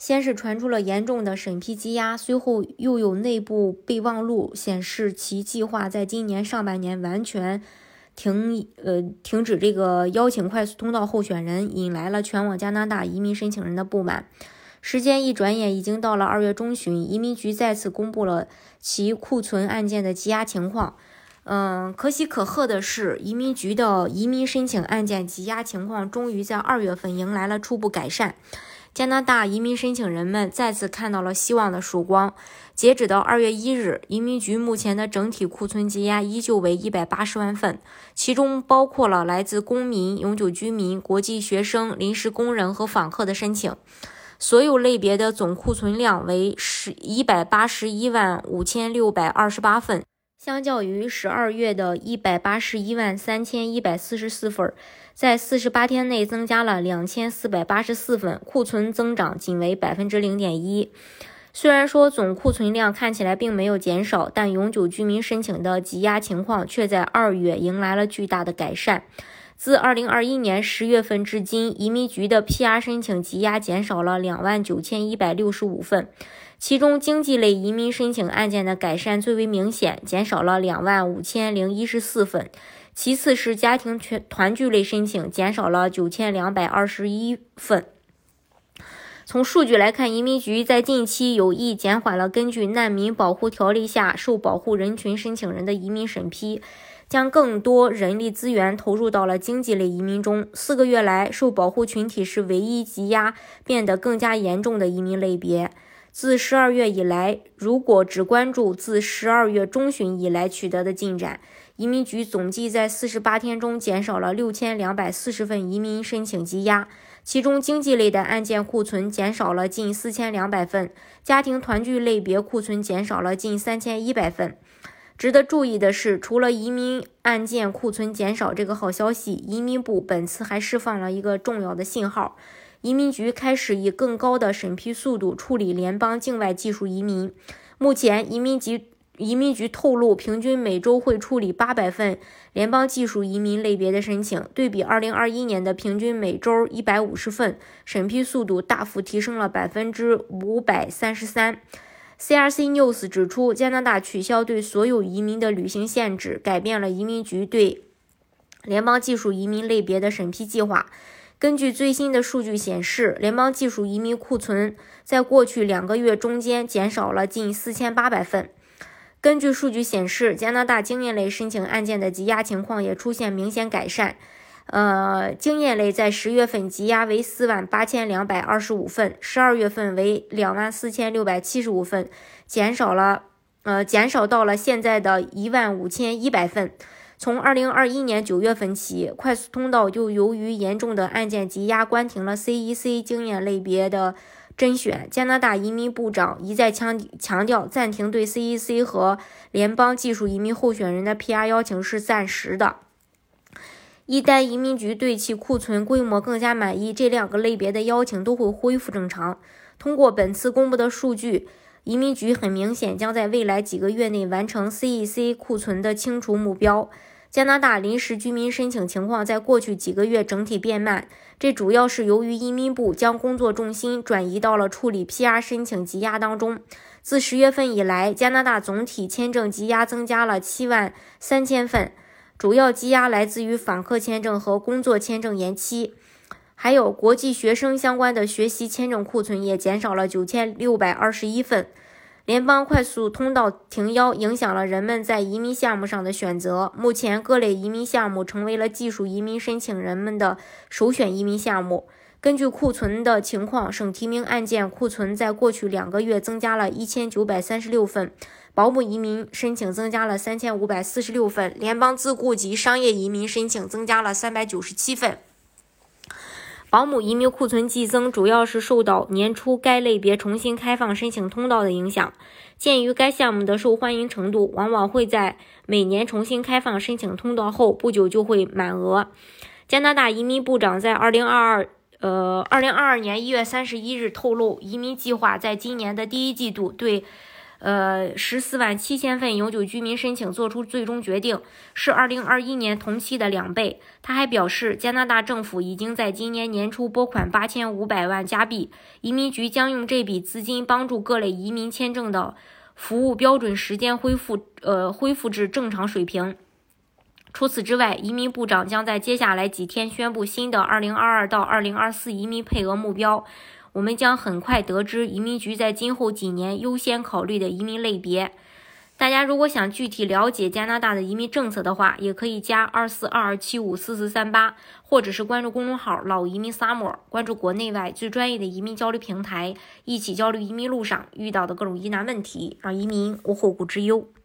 先是传出了严重的审批积压，随后又有内部备忘录显示其计划在今年上半年完全停呃停止这个邀请快速通道候选人，引来了全网加拿大移民申请人的不满。时间一转眼，已经到了二月中旬，移民局再次公布了其库存案件的积压情况。嗯，可喜可贺的是，移民局的移民申请案件积压情况终于在二月份迎来了初步改善。加拿大移民申请人们再次看到了希望的曙光。截止到二月一日，移民局目前的整体库存积压依旧为一百八十万份，其中包括了来自公民、永久居民、国际学生、临时工人和访客的申请。所有类别的总库存量为十一百八十一万五千六百二十八份。相较于十二月的一百八十一万三千一百四十四份，在四十八天内增加了两千四百八十四份，库存增长仅为百分之零点一。虽然说总库存量看起来并没有减少，但永久居民申请的积压情况却在二月迎来了巨大的改善。自二零二一年十月份至今，移民局的 PR 申请积压减少了两万九千一百六十五份。其中，经济类移民申请案件的改善最为明显，减少了两万五千零一十四份。其次是家庭全团聚类申请，减少了九千两百二十一份。从数据来看，移民局在近期有意减缓了根据难民保护条例下受保护人群申请人的移民审批，将更多人力资源投入到了经济类移民中。四个月来，受保护群体是唯一积压变得更加严重的移民类别。自十二月以来，如果只关注自十二月中旬以来取得的进展，移民局总计在四十八天中减少了六千两百四十份移民申请积压，其中经济类的案件库存减少了近四千两百份，家庭团聚类别库存减少了近三千一百份。值得注意的是，除了移民案件库存减少这个好消息，移民部本次还释放了一个重要的信号。移民局开始以更高的审批速度处理联邦境外技术移民。目前，移民局移民局透露，平均每周会处理八百份联邦技术移民类别的申请，对比二零二一年的平均每周一百五十份，审批速度大幅提升了百分之五百三十三。CRC News 指出，加拿大取消对所有移民的旅行限制，改变了移民局对联邦技术移民类别的审批计划。根据最新的数据显示，联邦技术移民库存在过去两个月中间减少了近四千八百份。根据数据显示，加拿大经验类申请案件的积压情况也出现明显改善。呃，经验类在十月份积压为四万八千两百二十五份，十二月份为两万四千六百七十五份，减少了，呃，减少到了现在的一万五千一百份。从二零二一年九月份起，快速通道就由于严重的案件积压，关停了 CEC 经验类别的甄选。加拿大移民部长一再强强调，暂停对 CEC 和联邦技术移民候选人的 PR 邀请是暂时的。一旦移民局对其库存规模更加满意，这两个类别的邀请都会恢复正常。通过本次公布的数据，移民局很明显将在未来几个月内完成 CEC 库存的清除目标。加拿大临时居民申请情况在过去几个月整体变慢，这主要是由于移民部将工作重心转移到了处理 PR 申请积压当中。自十月份以来，加拿大总体签证积压增加了七万三千份，主要积压来自于访客签证和工作签证延期，还有国际学生相关的学习签证库存也减少了九千六百二十一份。联邦快速通道停邀影响了人们在移民项目上的选择。目前，各类移民项目成为了技术移民申请人们的首选移民项目。根据库存的情况，省提名案件库存在过去两个月增加了一千九百三十六份，保姆移民申请增加了三千五百四十六份，联邦自雇及商业移民申请增加了三百九十七份。保姆移民库存激增，主要是受到年初该类别重新开放申请通道的影响。鉴于该项目的受欢迎程度，往往会在每年重新开放申请通道后不久就会满额。加拿大移民部长在二零二二呃二零二二年一月三十一日透露，移民计划在今年的第一季度对。呃，十四万七千份永久居民申请作出最终决定，是二零二一年同期的两倍。他还表示，加拿大政府已经在今年年初拨款八千五百万加币，移民局将用这笔资金帮助各类移民签证的服务标准时间恢复，呃，恢复至正常水平。除此之外，移民部长将在接下来几天宣布新的二零二二到二零二四移民配额目标。我们将很快得知移民局在今后几年优先考虑的移民类别。大家如果想具体了解加拿大的移民政策的话，也可以加二四二二七五四四三八，或者是关注公众号“老移民 summer”，关注国内外最专业的移民交流平台，一起交流移民路上遇到的各种疑难问题，让移民无后顾之忧。